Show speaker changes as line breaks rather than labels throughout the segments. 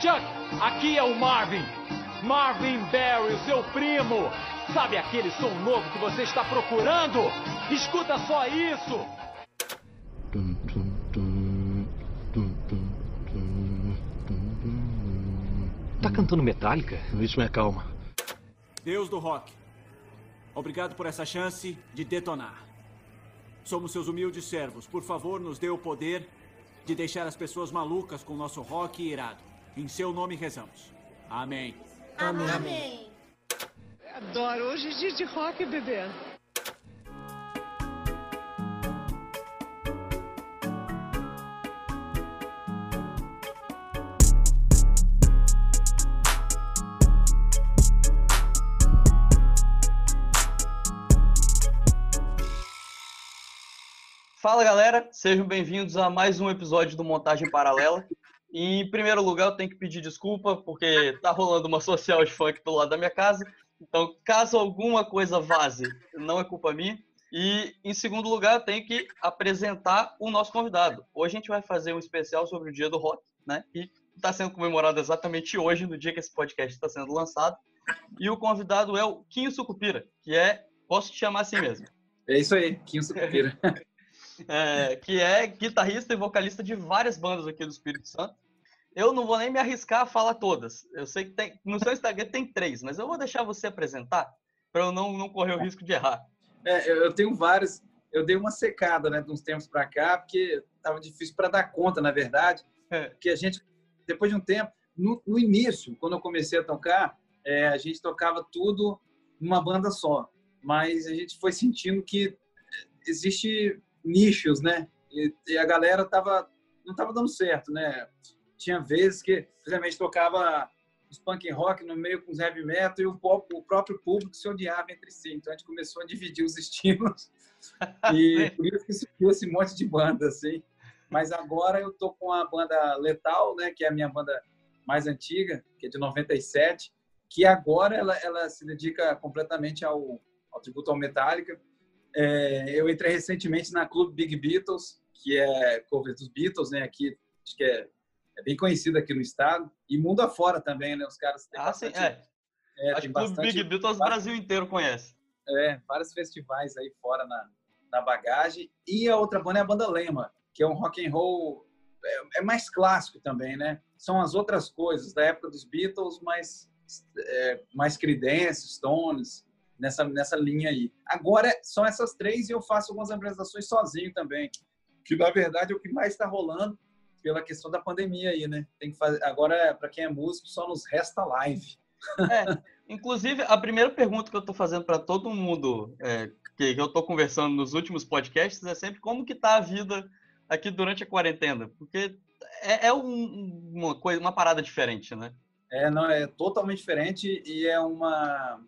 Chuck, aqui é o Marvin. Marvin Barry, o seu primo. Sabe aquele som novo que você está procurando? Escuta só isso.
Tá cantando Metallica?
Isso me acalma.
Deus do rock, obrigado por essa chance de detonar. Somos seus humildes servos. Por favor, nos dê o poder de deixar as pessoas malucas com nosso rock irado. Em seu nome rezamos. Amém.
Amém. Amém.
Adoro. Hoje é dia de rock, bebê.
Fala galera, sejam bem-vindos a mais um episódio do Montagem Paralela. E, em primeiro lugar, eu tenho que pedir desculpa, porque tá rolando uma social de funk do lado da minha casa. Então, caso alguma coisa vaze, não é culpa minha. E, em segundo lugar, eu tenho que apresentar o nosso convidado. Hoje a gente vai fazer um especial sobre o Dia do Rock, né? E está sendo comemorado exatamente hoje, no dia que esse podcast está sendo lançado. E o convidado é o Quinho Sucupira, que é, posso te chamar assim mesmo.
É isso aí, Quinho Sucupira.
é, que é guitarrista e vocalista de várias bandas aqui do Espírito Santo. Eu não vou nem me arriscar a falar todas. Eu sei que tem, no seu Instagram tem três, mas eu vou deixar você apresentar para eu não, não correr o risco de errar.
É, eu tenho vários. Eu dei uma secada, né, de uns tempos para cá, porque estava difícil para dar conta, na verdade. É. Que a gente, depois de um tempo, no, no início, quando eu comecei a tocar, é, a gente tocava tudo numa banda só. Mas a gente foi sentindo que existe nichos, né? E, e a galera tava não tava dando certo, né? Tinha vezes que, principalmente, tocava os punk rock no meio com os heavy metal e o, o próprio público se odiava entre si. Então a gente começou a dividir os estilos e por isso que surgiu esse monte de banda, assim. Mas agora eu tô com a banda Letal, né? Que é a minha banda mais antiga, que é de 97, que agora ela, ela se dedica completamente ao, ao tributo ao Metallica é, eu entrei recentemente na Clube Big Beatles, que é cover dos Beatles, né? Aqui, acho que é, é bem conhecido aqui no estado. E mundo afora também, né? Os caras
têm ah, bastante, sim, é. é acho que o Clube Big Beatles o Brasil inteiro conhece.
É, vários festivais aí fora na, na bagagem. E a outra banda é a banda Lema, que é um rock and roll é, é mais clássico também, né? São as outras coisas da época dos Beatles, mas é, mais Creedence, Stones, nessa, nessa linha aí. Agora são essas três e eu faço algumas apresentações sozinho também, que na verdade é o que mais está rolando pela questão da pandemia aí, né? Tem que fazer agora para quem é músico só nos resta live.
É, inclusive a primeira pergunta que eu estou fazendo para todo mundo é, que, eu estou conversando nos últimos podcasts é sempre como que tá a vida aqui durante a quarentena, porque é, é um, uma coisa, uma parada diferente, né?
É, não, é totalmente diferente e é uma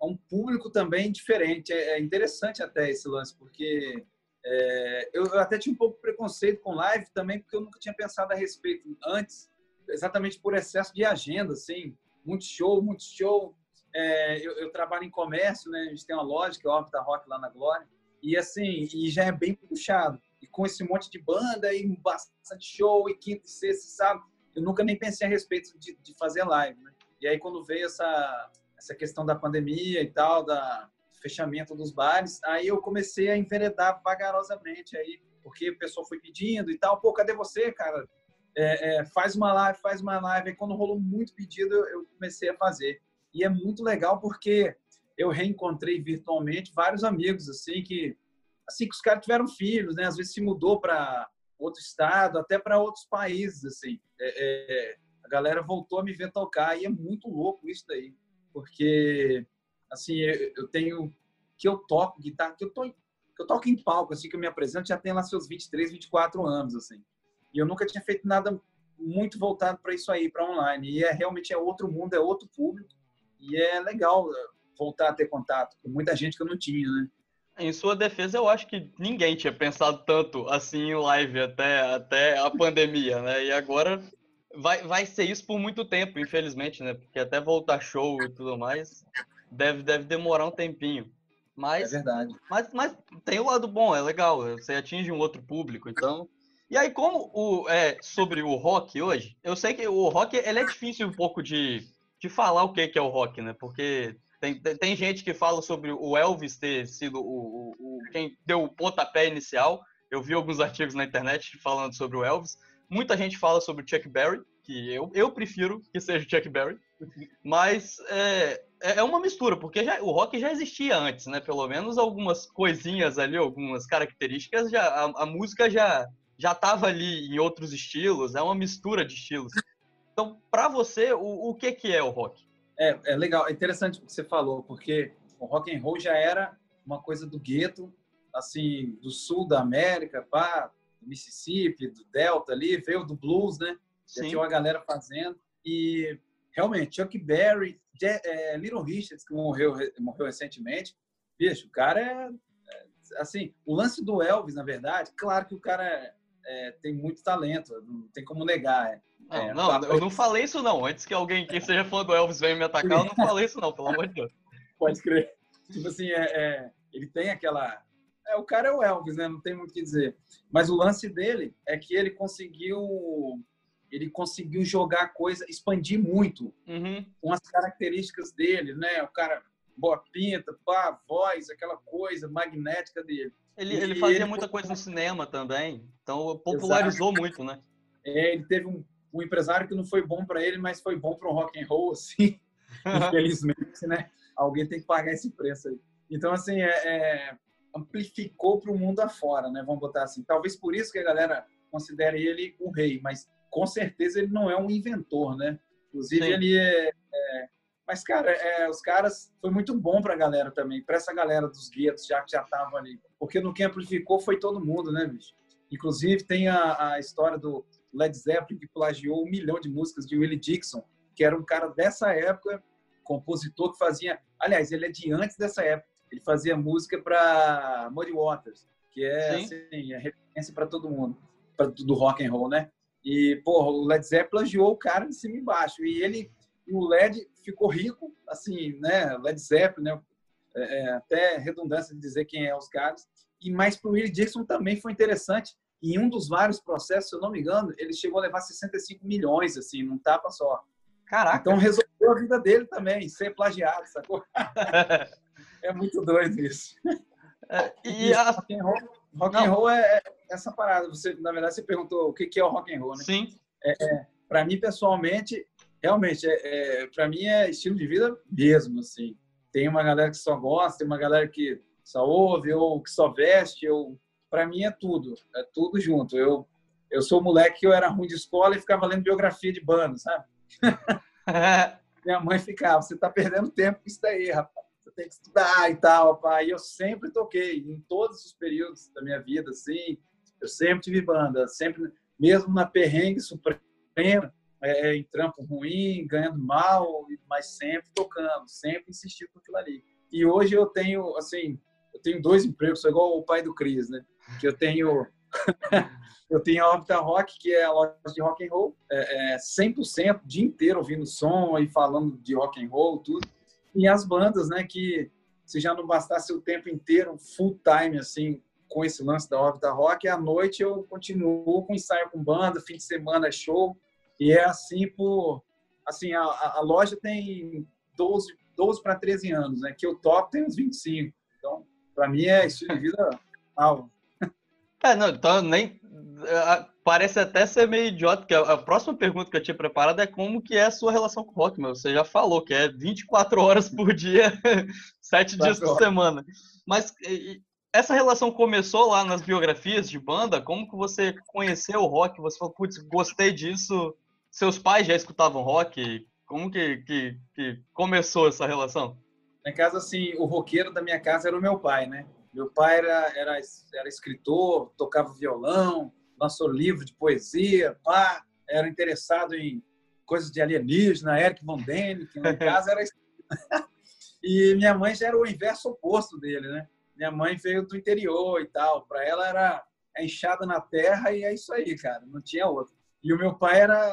a um público também diferente. É, é interessante até esse lance, porque é, eu até tinha um pouco de preconceito com live também, porque eu nunca tinha pensado a respeito antes, exatamente por excesso de agenda, assim, muito show, muito show. É, eu, eu, trabalho em comércio, né? A gente tem uma loja que é a Orbita Rock lá na Glória, e assim, e já é bem puxado. E com esse monte de banda e bastante show, e quinta e sexta, sabe? Eu nunca nem pensei a respeito de, de fazer live, né? E aí quando veio essa essa questão da pandemia e tal, da fechamento dos bares, aí eu comecei a enveredar vagarosamente aí, porque o pessoal foi pedindo e tal, pô, cadê você, cara? É, é, faz uma live, faz uma live. Aí quando rolou muito pedido, eu comecei a fazer. E é muito legal porque eu reencontrei virtualmente vários amigos, assim, que, assim, que os caras tiveram filhos, né? Às vezes se mudou para outro estado, até para outros países, assim. É, é, a galera voltou a me ver tocar e é muito louco isso daí porque assim eu tenho que eu toco guitarra, que eu tô eu toco em palco, assim que eu me apresento, já tem lá seus 23, 24 anos assim. E eu nunca tinha feito nada muito voltado para isso aí, para online. E é realmente é outro mundo, é outro público. E é legal eh, voltar a ter contato com muita gente que eu não tinha, né?
Em sua defesa, eu acho que ninguém tinha pensado tanto assim em live até, até a pandemia, né? E agora vai, vai ser isso por muito tempo, infelizmente, né? Porque até voltar show e tudo mais, deve, deve demorar um tempinho. Mas,
é verdade.
Mas, mas tem o lado bom, é legal. Você atinge um outro público, então E aí, como o, é, sobre o rock hoje, eu sei que o rock ele é difícil um pouco de, de falar o que, que é o rock, né? Porque tem, tem gente que fala sobre o Elvis ter sido o, o, o, quem deu o pontapé inicial. Eu vi alguns artigos na internet falando sobre o Elvis. Muita gente fala sobre o Chuck Berry, que eu, eu prefiro que seja o Chuck Berry. Mas é, é, é uma mistura, porque já, o rock já existia antes, né? Pelo menos algumas coisinhas ali, algumas características, já, a, a música já, já estava ali em outros estilos, é uma mistura de estilos. Então, para você, o, o que, que é o rock?
É, é legal, é interessante o que você falou, porque o rock and roll já era uma coisa do gueto, assim, do sul da América, pá, do Mississippi, do Delta ali, veio do blues, né? Já tinha uma galera fazendo. E realmente, Chuck Berry, é, Little Richards, que morreu, morreu recentemente, bicho, o cara é, é, Assim, o lance do Elvis, na verdade, claro que o cara é, é, tem muito talento, não tem como negar. É.
Não, é, não, eu não falei isso não. Antes que alguém que seja fã do Elvis venha me atacar, eu não falei isso não, pelo amor de Deus.
Pode crer. Tipo assim, é, é, ele tem aquela... É, o cara é o Elvis, né? Não tem muito o que dizer. Mas o lance dele é que ele conseguiu... Ele conseguiu jogar coisa, expandir muito
uhum.
com as características dele, né? O cara boa pinta, pá, voz, aquela coisa magnética dele.
Ele, ele fazia ele... muita coisa no cinema também, então popularizou Exato. muito, né?
É, ele teve um, um empresário que não foi bom para ele, mas foi bom para o rock and roll, assim. Infelizmente, né? Alguém tem que pagar esse preço aí. Então, assim, é, é amplificou para o mundo afora, né? Vamos botar assim. Talvez por isso que a galera considere ele o rei, mas com certeza ele não é um inventor, né? Inclusive, Sim. ele é, é, Mas, cara, é, os caras... Foi muito bom para a galera também, para essa galera dos guetos, já que já estavam ali. Porque no que amplificou foi todo mundo, né, bicho? Inclusive, tem a, a história do Led Zeppelin, que plagiou um milhão de músicas de Willie Dixon, que era um cara dessa época, compositor que fazia. Aliás, ele é de antes dessa época. Ele fazia música para Muddy Waters, que é, assim, é referência para todo mundo, pra, do rock and roll, né? E, porra, o Led Zeppelin plagiou o cara de cima e embaixo. E ele, o Led ficou rico, assim, né? Led Zeppelin, né? É, é até redundância de dizer quem é os caras. E mais para o Willie Dixon também foi interessante, em um dos vários processos, se eu não me engano, ele chegou a levar 65 milhões, assim, num tapa só.
Caraca!
Então resolveu a vida dele também, ser plagiado, sacou? é muito doido isso.
É, e a...
rock and roll, rock and roll é, é, essa parada. Você, na verdade, você perguntou o que é o rock and roll, né?
Sim.
É, é para mim, pessoalmente, realmente, é, é para mim é estilo de vida mesmo, assim. Tem uma galera que só gosta, tem uma galera que só ouve, ou que só veste, ou para mim é tudo, é tudo junto. Eu eu sou moleque que eu era ruim de escola e ficava lendo biografia de banda, sabe? Minha mãe ficava, você está perdendo tempo com isso daí, rapaz. Você tem que estudar e tal, pai. E eu sempre toquei, em todos os períodos da minha vida, assim. Eu sempre tive banda, sempre, mesmo na perrengue suprema, é, em trampo ruim, ganhando mal, mas sempre tocando, sempre insistindo com aquilo ali. E hoje eu tenho, assim, eu tenho dois empregos, sou igual o pai do Cris, né? Que eu tenho eu tenho a Orbita Rock, que é a loja de rock and roll, é, é 100% o dia inteiro ouvindo som e falando de rock and roll, tudo. E as bandas, né, que se já não bastasse o tempo inteiro, full time assim, com esse lance da Orbita Rock, à noite eu continuo com ensaio com banda, fim de semana é show, e é assim por assim, a, a loja tem 12, 12 para 13 anos, né? Que eu toco tem uns 25. Então, para mim é estilo de vida algo.
É, não, então nem. É, parece até ser meio idiota, porque a próxima pergunta que eu tinha preparado é como que é a sua relação com o rock, mas você já falou que é 24 horas por dia, 7 dias por semana. Mas essa relação começou lá nas biografias de banda? Como que você conheceu o rock? Você falou, putz, gostei disso. Seus pais já escutavam rock? Como que, que, que começou essa relação?
Na casa, assim, o roqueiro da minha casa era o meu pai, né? Meu pai era, era, era escritor, tocava violão, lançou livro de poesia, pá, era interessado em coisas de alienígena, Eric Von Däniken, em casa era e minha mãe já era o inverso oposto dele, né? Minha mãe veio do interior e tal, para ela era enxada na terra e é isso aí, cara, não tinha outro. E o meu pai era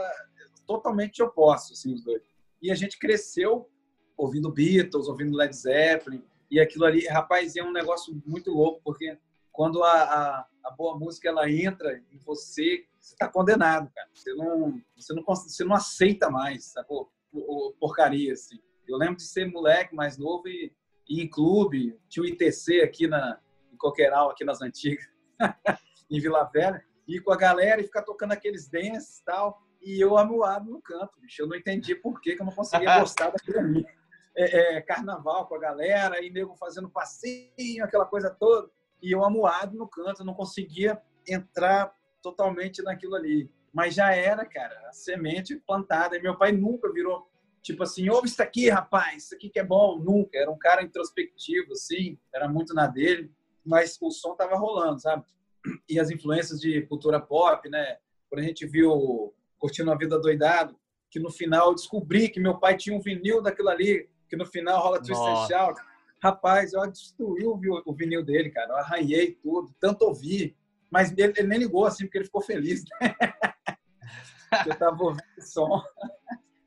totalmente oposto, assim, os dois. E a gente cresceu ouvindo Beatles, ouvindo Led Zeppelin, e aquilo ali, rapaz, é um negócio muito louco, porque quando a, a, a boa música ela entra em você, você está condenado, cara. Você não, você não, você não aceita mais, sacou? Porcaria, assim. Eu lembro de ser moleque mais novo e, em clube, tinha o ITC aqui na, em Coqueiral, aqui nas antigas, em Vila Velha, ir com a galera e ficar tocando aqueles dances e tal, e eu amuado no canto, bicho. Eu não entendi por que, que eu não conseguia gostar daquilo ali. É, é, carnaval com a galera, e nego fazendo passinho, aquela coisa toda, e eu amuado no canto, não conseguia entrar totalmente naquilo ali. Mas já era, cara, a semente plantada. E meu pai nunca virou tipo assim, ouve isso aqui, rapaz, isso aqui que é bom. Nunca. Era um cara introspectivo, assim, era muito na dele, mas o som tava rolando, sabe? E as influências de cultura pop, né? Quando a gente viu Curtindo a Vida Doidado, que no final eu descobri que meu pai tinha um vinil daquilo ali, que no final rola Twist and Shout. Rapaz, eu destruí o vinil dele, cara. Eu arranhei tudo, tanto ouvi. Mas ele, ele nem ligou assim, porque ele ficou feliz, né? eu tava ouvindo o som.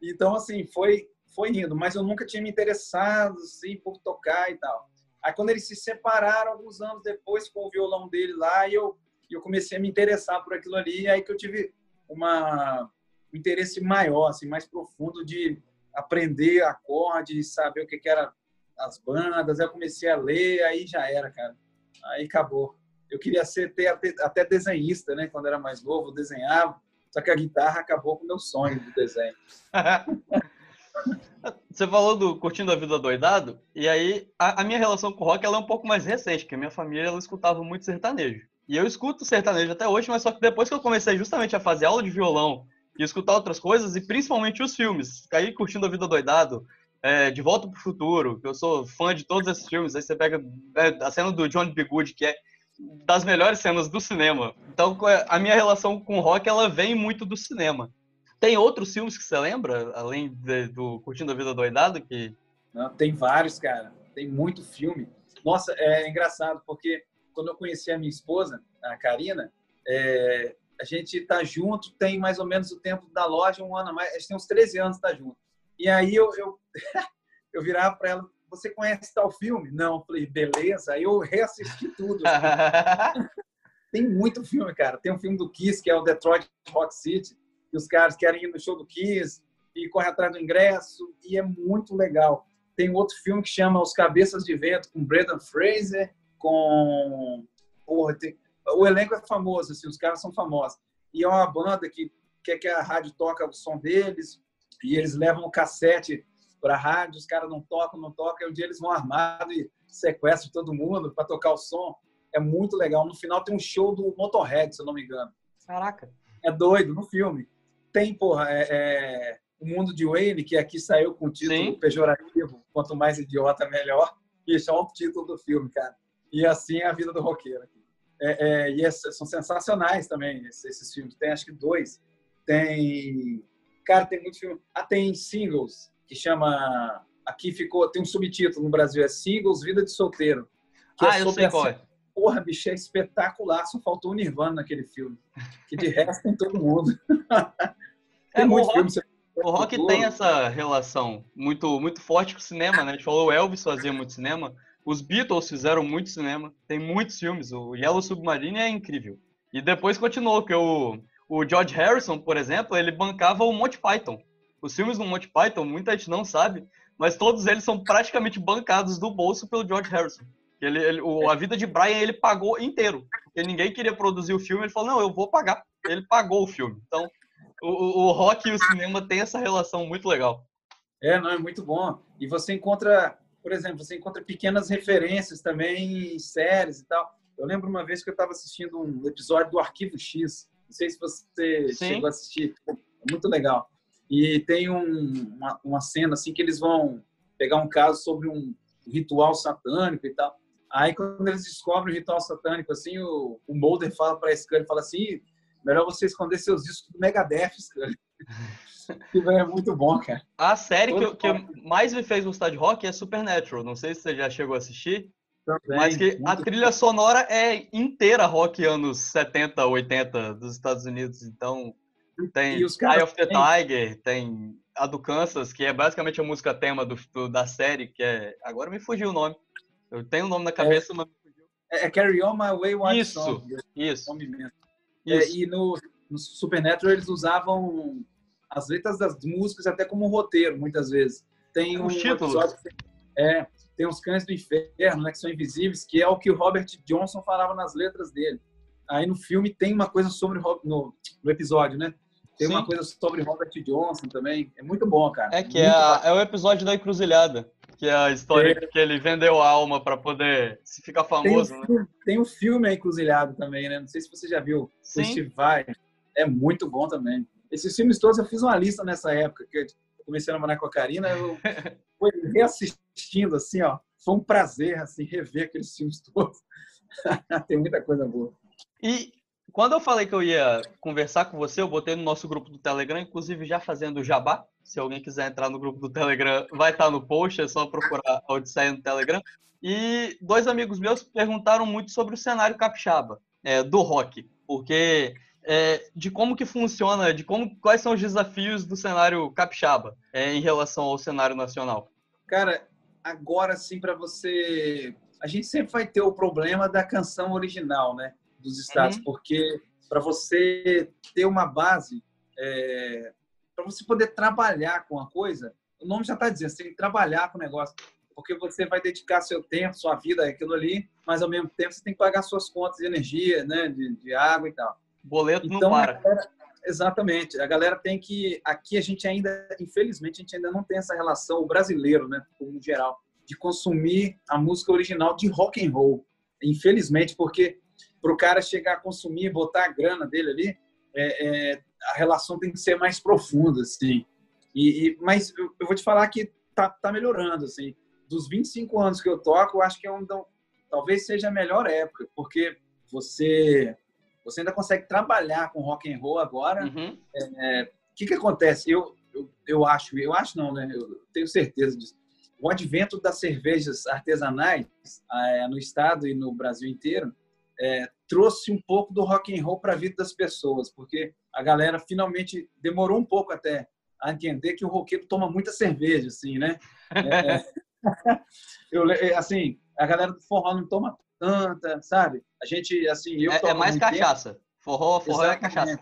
Então, assim, foi, foi indo. Mas eu nunca tinha me interessado, assim, por tocar e tal. Aí, quando eles se separaram, alguns anos depois, com o violão dele lá, eu, eu comecei a me interessar por aquilo ali. E aí que eu tive uma, um interesse maior, assim, mais profundo de aprender acorde, saber o que, que era as bandas. Aí eu comecei a ler, aí já era, cara. Aí acabou. Eu queria ser ter, até desenhista, né? Quando era mais novo, desenhava. Só que a guitarra acabou com o meu sonho de desenho.
Você falou do Curtindo a Vida Doidado, e aí a, a, minha relação com o rock é um pouco mais recente, porque a minha família ela escutava muito sertanejo. E eu escuto sertanejo até hoje, mas só que depois que eu comecei justamente a fazer aula de violão e escutar outras coisas, e principalmente os filmes, aí Curtindo a Vida Doidado, é, De Volta para o Futuro, que eu sou fã de todos esses filmes, aí você pega é, a cena do John B. Good, que é das melhores cenas do cinema. Então, a minha relação com o rock, ela vem muito do cinema. Tem outros filmes que você lembra, além de, do Curtindo a Vida Doidado? Que...
Não, tem vários, cara. Tem muito filme. Nossa, é engraçado, porque quando eu conheci a minha esposa, a Karina, é, a gente tá junto, tem mais ou menos o tempo da loja, um ano a mais. A gente tem uns 13 anos tá junto. E aí eu, eu, eu virava para ela, você conhece tal filme? Não. Eu falei, beleza. Eu reassisti tudo. Tem muito filme, cara. Tem um filme do Kiss, que é o Detroit Rock City, e os caras querem ir no show do Kiss e corre atrás do ingresso, e é muito legal. Tem outro filme que chama Os Cabeças de Vento, com Brendan Fraser, com... Porra, tem... O elenco é famoso, assim, os caras são famosos. E é uma banda que quer que a rádio toca o som deles, e eles levam o cassete para a rádio, os caras não tocam, não tocam, e um dia eles vão armados e sequestram todo mundo para tocar o som. É muito legal. No final tem um show do Motorhead, se eu não me engano.
Caraca.
É doido, no filme. Tem, porra, é, é O Mundo de Wayne, que aqui saiu com o título Sim. pejorativo, quanto mais idiota, melhor. E é o título do filme, cara. E assim é a vida do roqueiro. É, é, e esses, são sensacionais também, esses, esses filmes. Tem acho que dois. Tem. Cara, tem muito filme. Ah, tem singles que chama. Aqui ficou, tem um subtítulo no Brasil, é Singles Vida de Solteiro.
Que é ah, é eu sei qual é.
Porra, bicho, é espetacular. Só faltou o Nirvana naquele filme. Que de resto tem todo mundo.
tem é, muito o filme. Rock, o rock tem essa relação muito, muito forte com o cinema, né? A gente falou o Elvis fazia muito cinema. Os Beatles fizeram muito cinema. Tem muitos filmes. O Yellow Submarine é incrível. E depois continuou, que o, o George Harrison, por exemplo, ele bancava o Monty Python. Os filmes do Monty Python, muita gente não sabe, mas todos eles são praticamente bancados do bolso pelo George Harrison. Ele, ele o, a vida de Brian ele pagou inteiro, porque ninguém queria produzir o filme. Ele falou: não, eu vou pagar. Ele pagou o filme. Então, o, o rock e o cinema têm essa relação muito legal.
É, não, é muito bom. E você encontra, por exemplo, você encontra pequenas referências também em séries e tal. Eu lembro uma vez que eu estava assistindo um episódio do Arquivo X. Não sei se você Sim. chegou a assistir. É muito legal. E tem um, uma, uma, cena assim que eles vão pegar um caso sobre um ritual satânico e tal. Aí quando eles descobrem o ritual satânico, assim, o, o Mulder fala para Scully, fala assim, melhor você esconder seus discos do Megadeth, Scully. que é muito bom, cara.
A série que, que mais me fez gostar de rock é Supernatural. Não sei se você já chegou a assistir. Também, mas que a trilha sonora é inteira rock anos 70, 80 dos Estados Unidos. Então, tem Eye of the Tiger, tem a do Kansas, que é basicamente a música tema do, do, da série, que é. Agora me fugiu o nome. Eu tenho o nome na cabeça, é, mas me fugiu.
É, é Carry On My Wayward
Isso,
Song.
isso.
nome mesmo. É,
Isso.
e no, no Supernatural eles usavam as letras das músicas até como roteiro, muitas vezes. Tem um episódio que- é, tem os Cães do Inferno, né, que são invisíveis, que é o que o Robert Johnson falava nas letras dele. Aí no filme tem uma coisa sobre no, no episódio, né? Tem
Sim.
uma coisa sobre Robert Johnson também. É muito bom, cara.
É que é, a- é o episódio da encruzilhada, que é a história
É.
que ele vendeu a alma pra poder se ficar
Tem,
famoso,
um
né?
tem um filme aí, Encruzilhado também, né? Não sei se você já viu.
Sim.
Esse vai. É muito bom também. Esses filmes todos eu fiz uma lista nessa época, que eu comecei a namorar com a Karina, eu fui reassistindo, assim, ó. Foi um prazer, assim, rever aqueles filmes todos. tem muita coisa boa.
E quando eu falei que eu ia conversar com você, eu botei no nosso grupo do Telegram, inclusive já fazendo jabá. Se alguém quiser entrar no grupo do Telegram, vai estar no post, é só procurar a Odisseia no Telegram. E dois amigos meus perguntaram muito sobre o cenário capixaba, é, do rock, porque é, de como que funciona, de como quais são os desafios do cenário capixaba é, em relação ao cenário nacional.
Cara, agora sim, para você. A gente sempre vai ter o problema da canção original, né? Dos estados,
Uhum.
porque para você ter uma base, para você poder trabalhar com a coisa, o nome já está dizendo, você tem que trabalhar com o negócio. Porque você vai dedicar seu tempo, sua vida àquilo ali, mas ao mesmo tempo você tem que pagar suas contas de energia, né? De, de água e tal.
Boleto não
Então,
para.
a galera- exatamente. A galera tem que. Aqui a gente ainda, infelizmente, a gente ainda não tem essa relação, o brasileiro, né, como geral, de consumir a música original de rock and roll. Infelizmente, porque para o cara chegar a consumir, botar a grana dele ali, é, é, a relação tem que ser mais profunda, assim. E, e- mas eu, eu vou te falar que tá, tá melhorando, assim. Dos 25 anos que eu toco, eu acho que é um, da- talvez seja a melhor época, porque você você ainda consegue trabalhar com rock and roll agora. O
Uhum.
que que acontece? Eu, eu, eu acho, eu acho não, né? Eu tenho certeza disso. O advento das cervejas artesanais eh, no estado e no Brasil inteiro eh, trouxe um pouco do rock and roll para a vida das pessoas, porque a galera finalmente demorou um pouco até a entender que o roqueiro toma muita cerveja, assim, né? É, é. eu, le- assim, a galera do forró não toma tanta, sabe? A gente, assim, eu
É, é mais
muito tempo.
cachaça. Forró, forró é
Exatamente.
cachaça.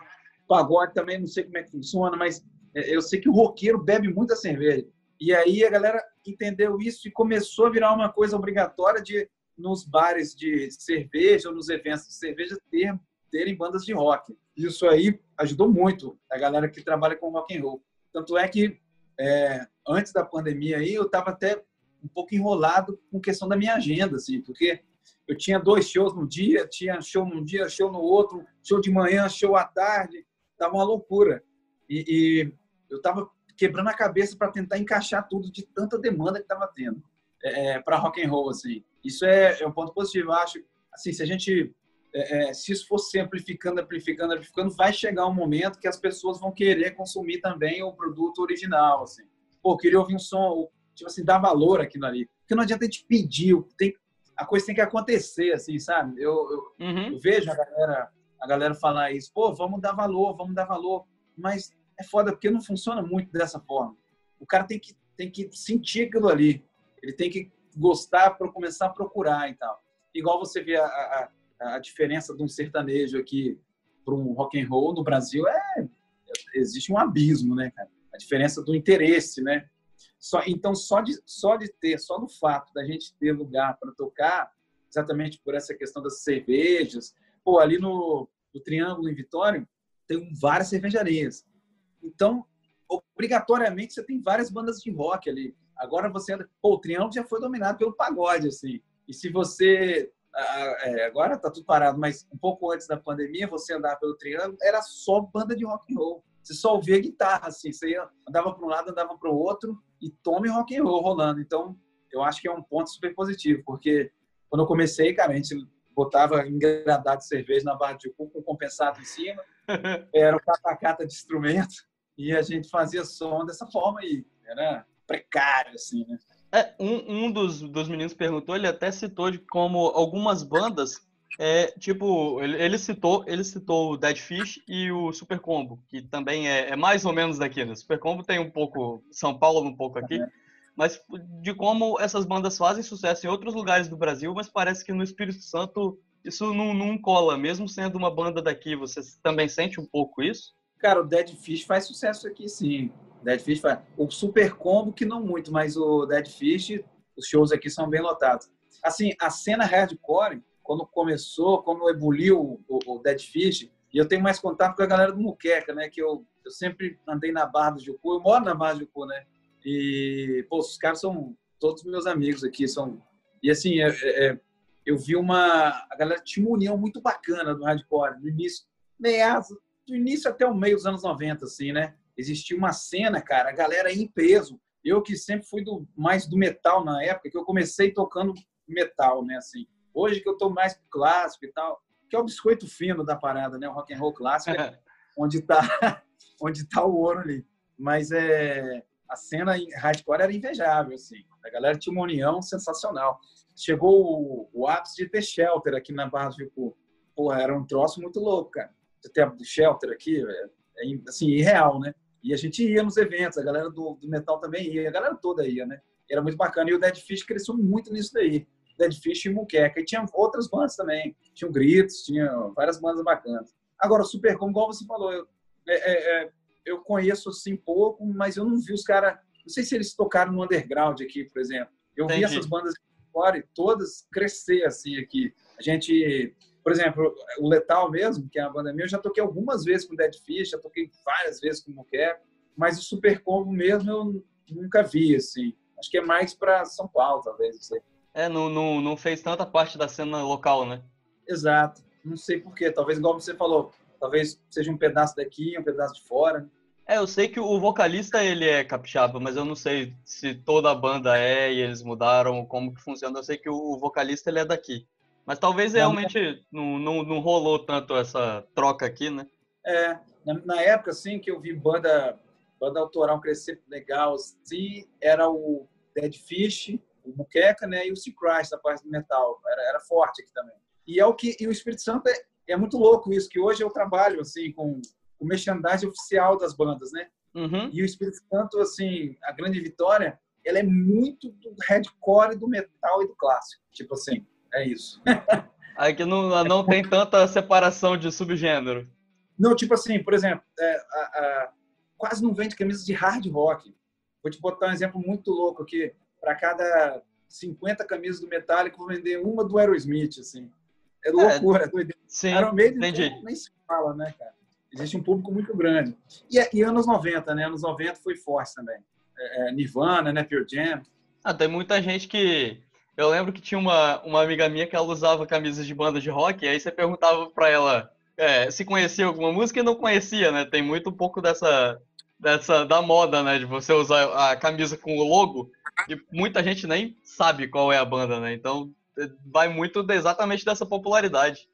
Pagode também, não sei como é que funciona, mas é, eu sei que o roqueiro bebe muita cerveja. E aí a galera entendeu isso e começou a virar uma coisa obrigatória de, nos bares de cerveja ou nos eventos de cerveja, ter, terem bandas de rock. Isso aí ajudou muito a galera que trabalha com rock and roll. Tanto é que é, antes da pandemia aí eu estava até um pouco enrolado com questão da minha agenda, assim, porque eu tinha dois shows no dia, tinha show num dia, show no outro, show de manhã, show à tarde, tava uma loucura. E, e eu tava quebrando a cabeça para tentar encaixar tudo de tanta demanda que tava tendo é, para rock and roll, assim. Isso é, é um ponto positivo, eu acho. Assim, se a gente é, é, se isso for se amplificando, amplificando, amplificando, vai chegar um momento que as pessoas vão querer consumir também o produto original, assim. Pô, queria ouvir um som, tipo assim, dar valor aquilo ali. Porque não adianta a gente pedir, tem, a coisa tem que acontecer, assim, sabe? Eu, eu,
Uhum.
eu vejo a galera, a galera falar isso, pô, vamos dar valor, vamos dar valor, mas é foda porque não funciona muito dessa forma. O cara tem que, tem que sentir aquilo ali, ele tem que gostar para começar a procurar e tal. Igual você vê a, a, a diferença de um sertanejo aqui para um rock and roll no Brasil é existe um abismo, né, cara? A diferença do interesse, né? Só, então só de só de ter, só do fato da gente ter lugar para tocar, exatamente por essa questão das cervejas, pô, ali no, no Triângulo em Vitória tem várias cervejarias. Então, obrigatoriamente você tem várias bandas de rock ali. Agora você anda, pô, o Triângulo já foi dominado pelo pagode assim. E se você é, agora tá tudo parado, mas um pouco antes da pandemia, você andava pelo Triângulo, era só banda de rock and roll. Você só ouvia guitarra, assim, você andava para um lado, andava para o outro e tome rock and roll rolando. Então, eu acho que é um ponto super positivo, porque quando eu comecei, cara, a gente botava engradado de cerveja na barra de cu com compensado em cima, era o catacata de instrumento e a gente fazia som dessa forma aí. Era precário, assim, né?
É, um, um dos, dos meninos perguntou, ele até citou de como algumas bandas, é, tipo, ele, ele citou ele citou o Dead Fish e o Super Combo, que também é, é mais ou menos daqui, né? Super Combo tem um pouco São Paulo, um pouco aqui, mas de como essas bandas fazem sucesso em outros lugares do Brasil, mas parece que no Espírito Santo isso não, não cola, mesmo sendo uma banda daqui. Você também sente um pouco isso?
Cara, o Dead Fish faz sucesso aqui, sim. Dead Fish faz. O Super Combo, que não muito, mas o Dead Fish, os shows aqui são bem lotados. Assim, a cena hardcore, quando começou, quando ebuliu o, o Dead Fish, e eu tenho mais contato com a galera do Muqueca, né? Que eu, eu sempre andei na Barra do Jucu, eu moro na Barra do Jucu, né? E, pô, os caras são todos meus amigos aqui, são... E assim, é, é, é eu vi uma... A galera tinha uma união muito bacana do hardcore, no início, meados, do início até o meio dos anos 90, assim, né? Existia uma cena, cara, a galera em peso. Eu que sempre fui do, mais do metal na época, que eu comecei tocando metal, né, assim. Hoje que eu tô mais clássico e tal, que é o biscoito fino da parada, né? O rock and roll clássico, é onde tá onde tá o ouro ali. Mas é a cena hardcore era invejável, assim. A galera tinha uma união sensacional. Chegou o, o ápice de ter shelter aqui na Barra do Rico. Porra, era um troço muito louco, cara. Ter shelter aqui, é, é, assim, irreal, né? E a gente ia nos eventos, a galera do, do metal também ia, a galera toda ia, né? Era muito bacana. E o Dead Fish cresceu muito nisso daí. Dead Fish e Muqueca. E tinha outras bandas também. Tinha o Gritos, tinha várias bandas bacanas. Agora, o Supercom, igual você falou, eu, é, é, é, eu conheço assim pouco, mas eu não vi os caras. Não sei se eles tocaram no underground aqui, por exemplo. Eu Entendi. vi essas bandas fora e todas crescer assim aqui. A gente, por exemplo, o Letal mesmo, que é uma banda minha, eu já toquei algumas vezes com Dead Fish, já toquei várias vezes com Muqueca, mas o Super Combo mesmo eu nunca vi, assim. Acho que é mais para São Paulo, talvez, não sei.
É, não, não, não fez tanta parte da cena local, né?
Exato. Não sei porquê. Talvez, igual você falou, talvez seja um pedaço daqui, um pedaço de fora.
É, eu sei que o vocalista ele é capixaba, mas eu não sei se toda a banda é e eles mudaram como que funciona. Eu sei que o vocalista ele é daqui. Mas talvez realmente não, não, não rolou tanto essa troca aqui, né?
É, na, na época, assim, que eu vi banda, banda autoral crescer legal, assim, era o Dead Fish, o Muqueca, né, e o Sea Christ, a parte do metal, era, era forte aqui também. E é o que e o Espírito Santo é, é muito louco isso, que hoje eu trabalho assim com o merchandising oficial das bandas, né? Uhum. E o Espírito Santo, assim, a grande vitória, ela é muito do hardcore, do metal e do clássico. Tipo assim, é isso.
Aqui não, não tem tanta separação de subgênero.
Não, tipo assim, por exemplo, é, a, a, quase não vende camisas de hard rock. Vou te botar um exemplo muito louco aqui para cada 50 camisas do Metallica, vou vender uma do Aerosmith, assim. É, é loucura, é, doideira.
Sim, Iron Maiden entendi.
nem se fala, né, cara? Existe um público muito grande. E, e anos 90, né? Anos 90 foi forte também. É, é, Nirvana, né? Pure Jam.
Ah, tem muita gente que... Eu lembro que tinha uma, uma amiga minha que ela usava camisas de banda de rock, e aí você perguntava pra ela é, se conhecia alguma música e não conhecia, né? Tem muito um pouco dessa, dessa da moda, né? De você usar a camisa com o logo e muita gente nem sabe qual é a banda, né? Então vai muito exatamente dessa popularidade.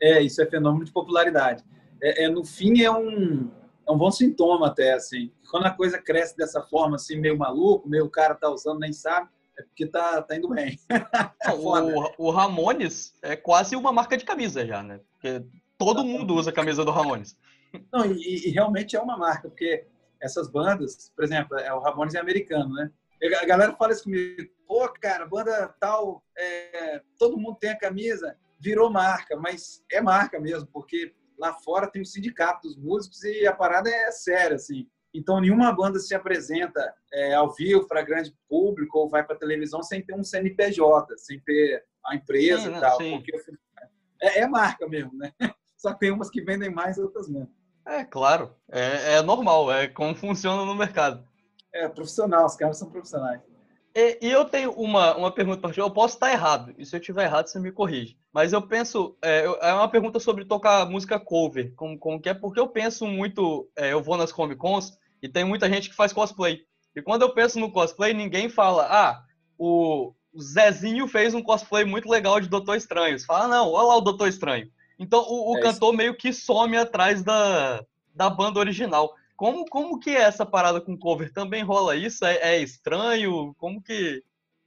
É, isso é fenômeno de popularidade. É, é, no fim é um, é um bom sintoma até, assim. Quando a coisa cresce dessa forma, assim, meio maluco, meio o cara tá usando, nem sabe, é porque tá, tá indo bem.
o, o Ramones é quase uma marca de camisa já, né? Porque todo mundo usa a camisa do Ramones.
Não, e, e realmente é uma marca, porque essas bandas, por exemplo, é, o Ramones é americano, né? A galera fala isso comigo, pô, cara, banda tal, é, todo mundo tem a camisa, virou marca, mas é marca mesmo, porque lá fora tem o sindicato dos músicos e a parada é séria, assim. Então, nenhuma banda se apresenta é, ao vivo para grande público ou vai para televisão sem ter um CNPJ, sem ter a empresa sim, e tal. Sim. Porque é, é, marca mesmo, né? Só tem umas que vendem mais, outras menos.
É, claro. É, é normal, é como funciona no mercado.
É, profissional, os caras são profissionais.
E, eu tenho uma, uma pergunta para ti. Eu posso estar errado, e se eu estiver errado, você me corrige. Mas eu penso, é, é uma pergunta sobre tocar música cover, como, como que é, porque eu penso muito, é, eu vou nas Comic Cons e tem muita gente que faz cosplay. E quando eu penso no cosplay, ninguém fala, ah, o Zezinho fez um cosplay muito legal de Doutor Estranho. Você fala, não, olha lá o Doutor Estranho. Então o, o é cantor meio que some atrás da, da banda original. Como, como que é essa parada com cover? Também rola isso? É, é estranho? Como que.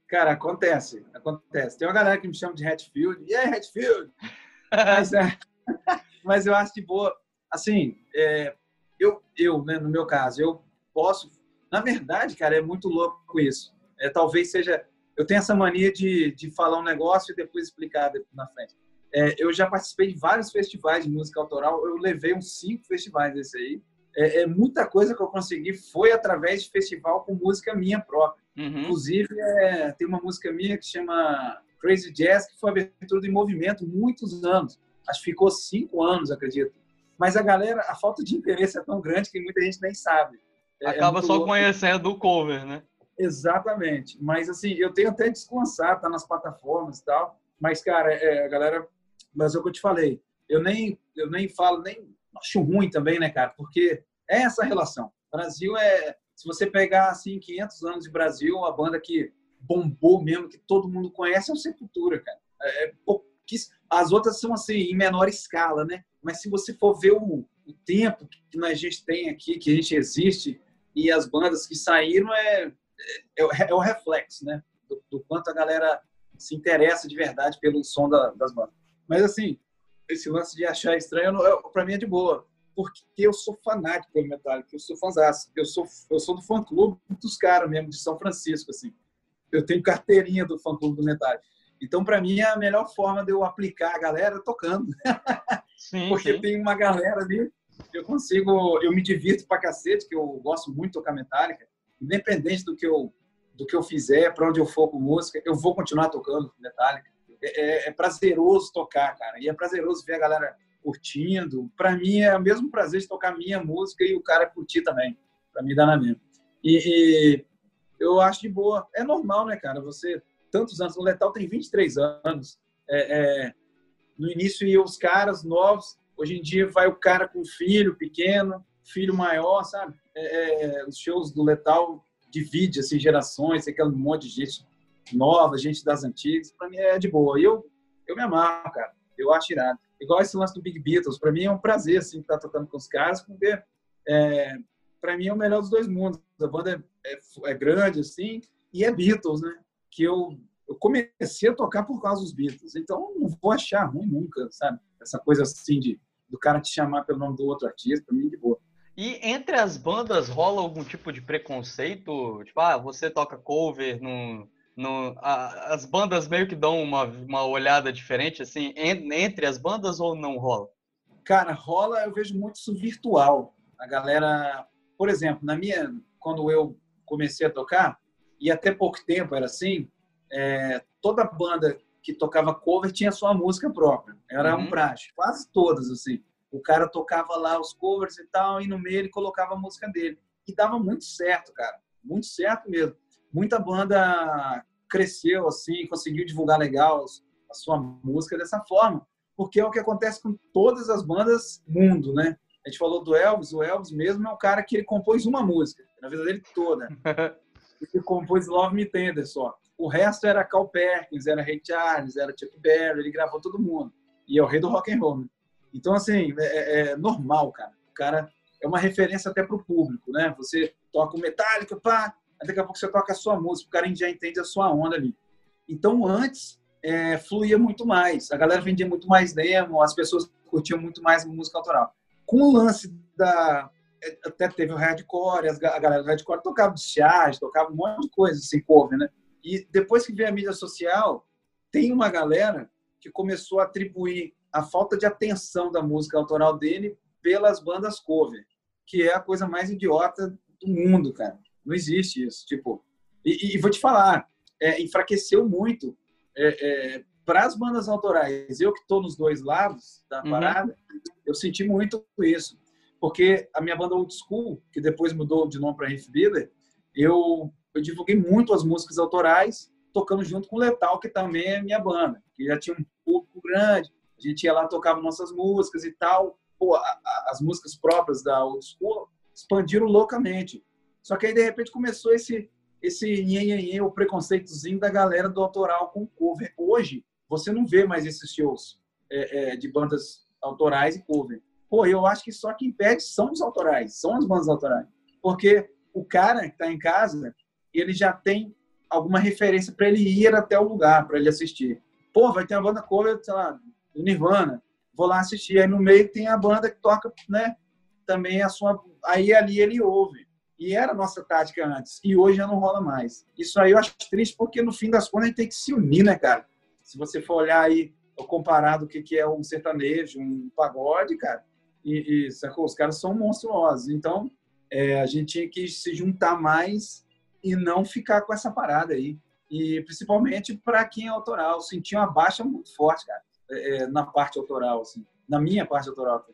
Cara, acontece, acontece. Tem uma galera que me chama de Hatfield. E aí, Hatfield? mas, é, mas eu acho de boa. Assim, é, eu, eu né, no meu caso, eu posso. Na verdade, cara, é muito louco isso. É, talvez seja. Eu tenho essa mania de, de falar um negócio e depois explicar na frente. É, eu já participei de vários festivais de música autoral. Eu levei uns cinco festivais desse aí. É, é, muita coisa que eu consegui foi através de festival com música minha própria. Uhum. Inclusive, é, tem uma música minha que chama Crazy Jazz, que foi abertura de movimento muitos anos. Acho que ficou cinco anos, acredito. Mas a galera, a falta de interesse é tão grande que muita gente nem sabe.
É, é Acaba só louco. conhecendo o cover, né?
Exatamente. Mas, assim, eu tenho até descansar, tá nas plataformas e tal. Mas, cara, é, a galera... Mas é o que eu te falei. Eu nem, eu nem falo, nem acho ruim também, né, cara? Porque é essa relação. O Brasil é... Se você pegar, assim, 500 anos de Brasil, a banda que bombou mesmo, que todo mundo conhece, é o Sepultura, cara. É, é As outras são, assim, em menor escala, né? Mas se você for ver o, o tempo que a gente tem aqui, que a gente existe, e as bandas que saíram, é, é, é, o reflexo, né? Do, do, quanto a galera se interessa de verdade pelo som da, das bandas. Mas, assim, esse lance de achar estranho, para mim é de boa. Porque eu sou fanático pelo Metallica, eu sou fãzaço. Eu sou, eu sou do fã-clube dos caras mesmo, de São Francisco, assim. Eu tenho carteirinha do fã-clube do Metallica. Então, para mim, é a melhor forma de eu aplicar a galera tocando. Sim, Porque sim. tem uma galera ali, eu consigo, eu me divirto pra cacete, que eu gosto muito de tocar Metallica independente do que eu do que eu fizer, para onde eu for com música, eu vou continuar tocando Metallica. É, é, é, prazeroso tocar, cara, e é prazeroso ver a galera curtindo. Para mim é o mesmo prazer de tocar minha música e o cara curtir também. Para mim dá na mesma. E, e, eu acho de boa. É normal, né, cara? Você tantos anos, o Letal tem 23 anos. É, é, no início iam os caras novos, hoje em dia vai o cara com filho pequeno, filho maior, sabe? É, é, os shows do Letal divide assim, gerações, aquele monte de gente nova, gente das antigas. Para mim é de boa. E eu, eu me amarro, cara. Eu acho irado. Igual esse lance do Big Beatles. Para mim é um prazer assim, estar tocando com os caras, porque é, para mim é o melhor dos dois mundos. A banda é, é, é, grande, assim, e é Beatles, né? Que eu, eu comecei a tocar por causa dos Beatles. Então não vou achar ruim nunca, sabe? Essa coisa assim de do cara te chamar pelo nome do outro artista, para mim é de boa.
E entre as bandas rola algum tipo de preconceito? Tipo, ah, você toca cover no. No a, as bandas meio que dão uma, uma olhada diferente, assim, en, entre as bandas ou não rola?
Cara, rola, eu vejo muito isso virtual. A galera, por exemplo, na minha. Quando eu comecei a tocar, e até pouco tempo era assim, é, toda banda que tocava cover tinha sua música própria. Era uhum. um praxe, quase todas, assim. O cara tocava lá os covers e tal, e no meio ele colocava a música dele. E dava muito certo, cara. Muito certo mesmo. Muita banda cresceu assim, conseguiu divulgar legal a sua música dessa forma. Porque é o que acontece com todas as bandas mundo, né? A gente falou do Elvis, o Elvis mesmo é um cara que ele compôs uma música, na vida dele toda. ele compôs Love Me Tender só. O resto era Cal Perkins, era Ray Charles, era Chuck Berry, ele gravou todo mundo. E é o rei do rock and roll. Né? Então, assim, é, é, é, normal, cara. O cara é uma referência até para o público, né? Você toca o Metallica, pá, daqui a pouco você toca a sua música, o cara já entende a sua onda ali. Então, antes, é, fluía muito mais. A galera vendia muito mais demo, as pessoas curtiam muito mais música autoral. Com o lance da... É, até teve o hardcore, a galera do hardcore tocava jazz, tocava um monte de coisa, assim, cover, né? E depois que veio a mídia social, tem uma galera que começou a atribuir a falta de atenção da música autoral dele pelas bandas cover, que é a coisa mais idiota do mundo, cara. Não existe isso. Tipo, e, e vou te falar, é, enfraqueceu muito é, é, para as bandas autorais. Eu que estou nos dois lados da uhum. parada, eu senti muito isso. Porque a minha banda Old School, que depois mudou de nome para Riff Builder, eu, eu divulguei muito as músicas autorais, tocando junto com o Letal, que também é minha banda, que já tinha um público grande, a gente ia lá, tocava nossas músicas e tal. Pô, a, a, as músicas próprias da Old School expandiram loucamente. Só que aí, de repente, começou esse esse o preconceitozinho da galera do autoral com cover. Hoje, você não vê mais esses shows é, é, de bandas autorais e cover. Pô, eu acho que só quem pede são os autorais, são as bandas autorais. Porque o cara que está em casa, ele já tem alguma referência para ele ir até o lugar, para ele assistir. Pô, vai ter uma banda cover, sei lá, do Nirvana, vou lá assistir. Aí no meio tem a banda que toca, né? Também a sua. Aí ali ele ouve. E era a nossa tática antes. E hoje já não rola mais. Isso aí eu acho triste, porque no fim das contas a gente tem que se unir, né, cara? Se você for olhar aí, comparado o que é um sertanejo, um pagode, cara, e, e sacou? os caras são monstruosos. Então, é, a gente tinha que se juntar mais e não ficar com essa parada aí. E principalmente para quem é autoral, sentir uma baixa muito forte, cara, é, é, na parte autoral, assim, na minha parte autoral.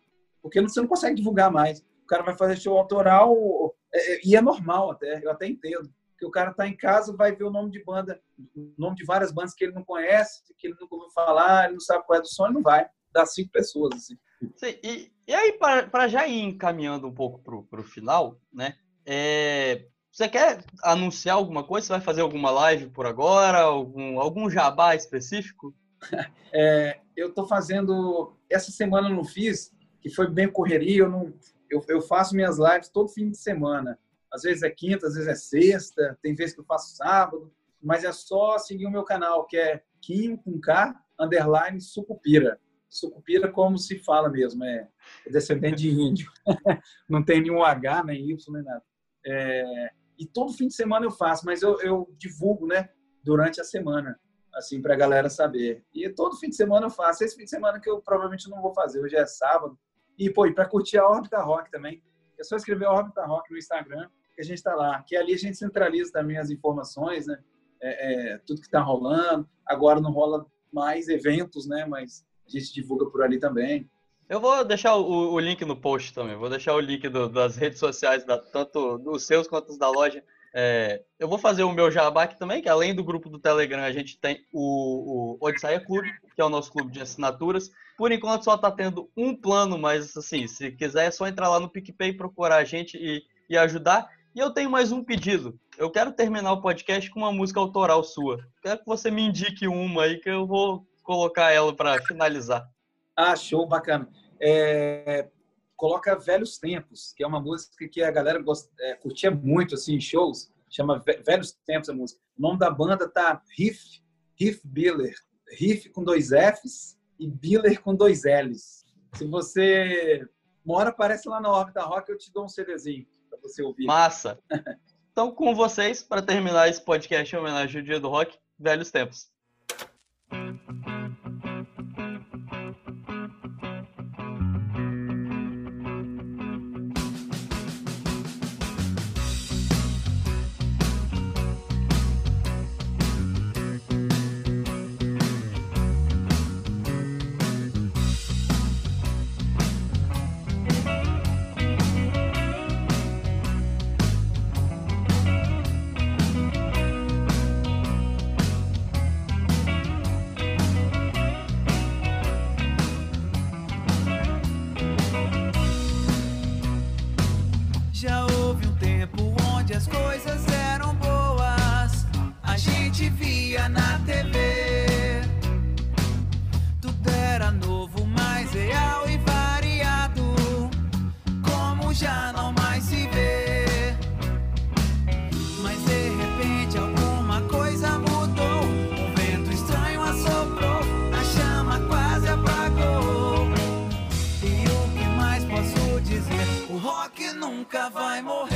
Porque você não consegue divulgar mais. O cara vai fazer show autoral é, é, e é normal até, eu até entendo. Que o cara tá em casa, vai ver o nome de banda, o nome de várias bandas que ele não conhece, que ele nunca ouviu falar, ele não sabe qual é do som, ele não vai. Dá cinco pessoas, assim.
Sim, e, e aí, para já ir encaminhando um pouco para o final, né? É, você quer anunciar alguma coisa? Você vai fazer alguma live por agora? Algum, algum jabá específico?
É, eu estou fazendo. Essa semana eu não fiz, que foi bem correria. Eu, não, eu, eu, faço minhas lives todo fim de semana. Às vezes é quinta, às vezes é sexta, tem vezes que eu faço sábado. Mas é só seguir o meu canal, que é Kim com K, underline Sucupira. Sucupira como se fala mesmo, é descendente de índio. não tem nenhum H, nem Y, nem nada. É, e todo fim de semana eu faço, mas eu, eu divulgo, né, durante a semana, assim, para a galera saber. E todo fim de semana eu faço. Esse fim de semana que eu provavelmente não vou fazer, hoje é sábado. E, pô, e para curtir a Órbita Rock também, é só escrever Órbita Rock no Instagram, que a gente está lá. Que ali a gente centraliza também as informações, né? É, é, tudo que está rolando. Agora não rola mais eventos, né? Mas a gente divulga por ali também.
Eu vou deixar o, o link no post também. Vou deixar o link do, das redes sociais, da, tanto dos seus quanto da loja. É, eu vou fazer o meu jabá aqui também, que além do grupo do Telegram, a gente tem o, o Odisseia Clube, que é o nosso clube de assinaturas. Por enquanto só está tendo um plano, mas assim, se quiser é só entrar lá no PicPay, procurar a gente e, e ajudar. E eu tenho mais um pedido. Eu quero terminar o podcast com uma música autoral sua. Quero que você me indique uma aí que eu vou colocar ela para finalizar.
Ah, show, bacana. É, coloca Velhos Tempos, que é uma música que a galera gost, é, curtia muito assim, em shows. Chama Velhos Tempos a música. O nome da banda tá Riff, Riff Biller. Riff com dois Fs e Biller com dois Ls. Se você mora, aparece lá na Órbita Rock, eu te dou um CDzinho para você ouvir.
Massa! Então, com vocês, para terminar esse podcast em homenagem ao Dia do Rock, Velhos Tempos.
Sábado a